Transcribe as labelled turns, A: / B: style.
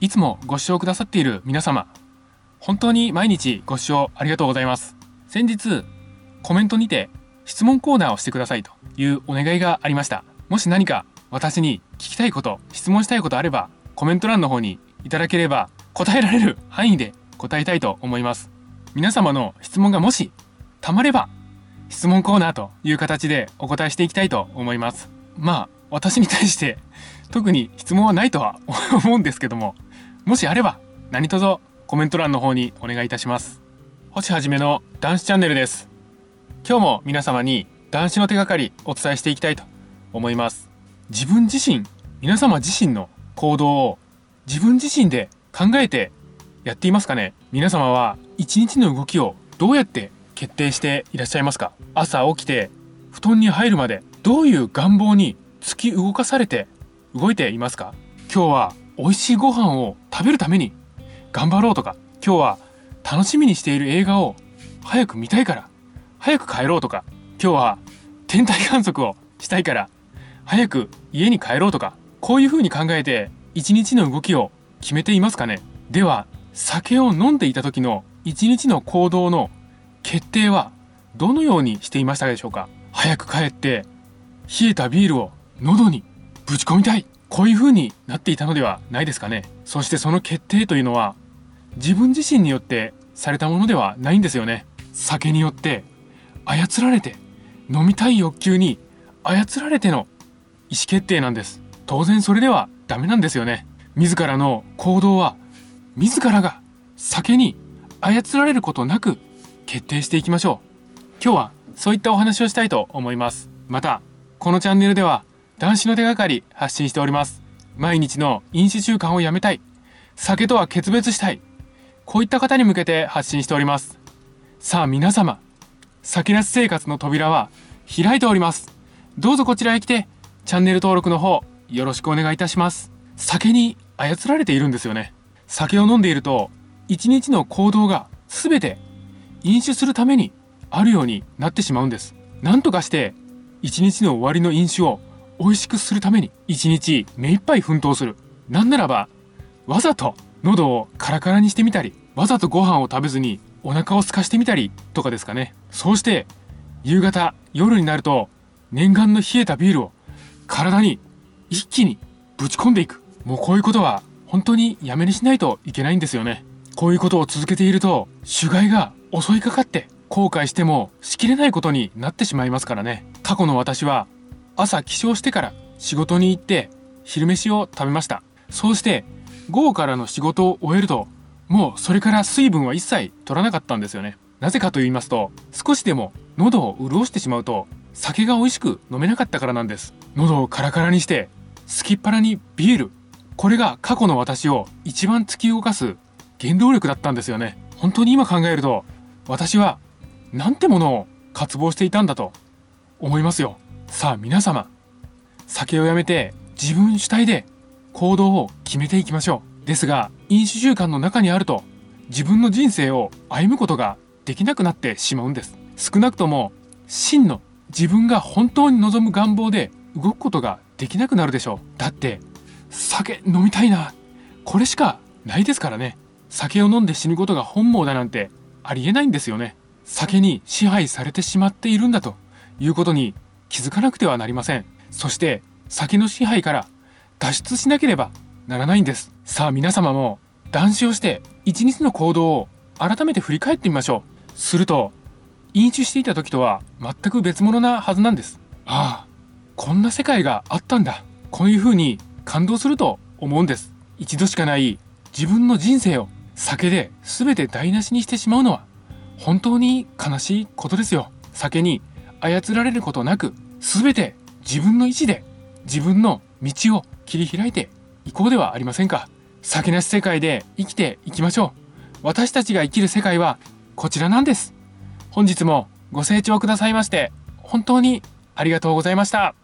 A: いつもご視聴くださっている皆様、本当に毎日ご視聴ありがとうございます。先日、コメントにて質問コーナーをしてくださいというお願いがありました。もし何か私に聞きたいこと、質問したいことあれば、コメント欄の方にいただければ答えられる範囲で答えたいと思います。皆様の質問がもし、たまれば、質問コーナーという形でお答えしていきたいと思います。まあ、私に対して特に質問はないとは思うんですけども、もしあれば何卒コメント欄の方にお願いいたします。星はじめの男子チャンネルです。今日も皆様に男子の手がかりお伝えしていきたいと思います。自分自身、皆様自身の行動を自分自身で考えてやっていますかね？皆様は一日の動きをどうやって決定していらっしゃいますか？朝起きて布団に入るまでどういう願望に突き動かされて動いていますか？今日は美味しいご飯を食べるために頑張ろうとか今日は楽しみにしている映画を早く見たいから早く帰ろうとか今日は天体観測をしたいから早く家に帰ろうとかこういうふうに考えて一日の動きを決めていますかね。では酒を飲んでいた時の一日の行動の決定はどのようにしていましたでしょうか。早く帰って冷えたビールを喉にぶち込みたい。こういう風になっていたのではないですかね。そしてその決定というのは自分自身によってされたものではないんですよね。酒によって操られて飲みたい欲求に操られての意思決定なんです。当然それではダメなんですよね。自らの行動は自らが酒に操られることなく決定していきましょう。今日はそういったお話をしたいと思います。またこのチャンネルでは男子の手がかり発信しております。毎日の飲酒習慣をやめたい。酒とは決別したい。こういった方に向けて発信しております。さあ皆様、酒なし生活の扉は開いております。どうぞこちらへ来て、チャンネル登録の方、よろしくお願いいたします。酒に操られているんですよね。酒を飲んでいると、一日の行動が全て飲酒するためにあるようになってしまうんです。なんとかして一日の終わりの飲酒を美味しくするために一日目いっぱい奮闘する。なんならば、わざと喉をカラカラにしてみたり、わざとご飯を食べずにお腹を空かしてみたりとかですかね。そうして、夕方、夜になると、念願の冷えたビールを体に一気にぶち込んでいく。もうこういうことは本当にやめにしないといけないんですよね。こういうことを続けていると、主害が襲いかかって後悔してもしきれないことになってしまいますからね。過去の私は朝起床してから仕事に行って昼飯を食べました。そうして午後からの仕事を終えるともうそれから水分は一切取らなかったんですよね。なぜかと言いますと少しでも喉を潤してしまうと酒が美味しく飲めなかったからなんです。喉をカラカラにしてすきっ腹にビール。これが過去の私を一番突き動かす原動力だったんですよね。本当に今考えると私はなんてものを渇望していたんだと思いますよ。さあ皆様、酒をやめて自分主体で行動を決めていきましょう。ですが、飲酒習慣の中にあると自分の人生を歩むことができなくなってしまうんです。少なくとも真の自分が本当に望む願望で動くことができなくなるでしょう。だって酒飲みたいな。これしかないですからね。酒を飲んで死ぬことが本望だなんてありえないんですよね。酒に支配されてしまっているんだということに気づかなくてはなりません。そして酒の支配から脱出しなければならないんです。さあ皆様も断酒をして一日の行動を改めて振り返ってみましょう。すると飲酒していた時とは全く別物なはずなんです。ああ、こんな世界があったんだ。こういう風に感動すると思うんです。一度しかない自分の人生を酒で全て台無しにしてしまうのは本当に悲しいことですよ。酒に操られることなく、全て自分の意志で自分の道を切り開いていこうではありませんか。酒なし世界で生きていきましょう。私たちが生きる世界はこちらなんです。本日もご清聴くださいまして、本当にありがとうございました。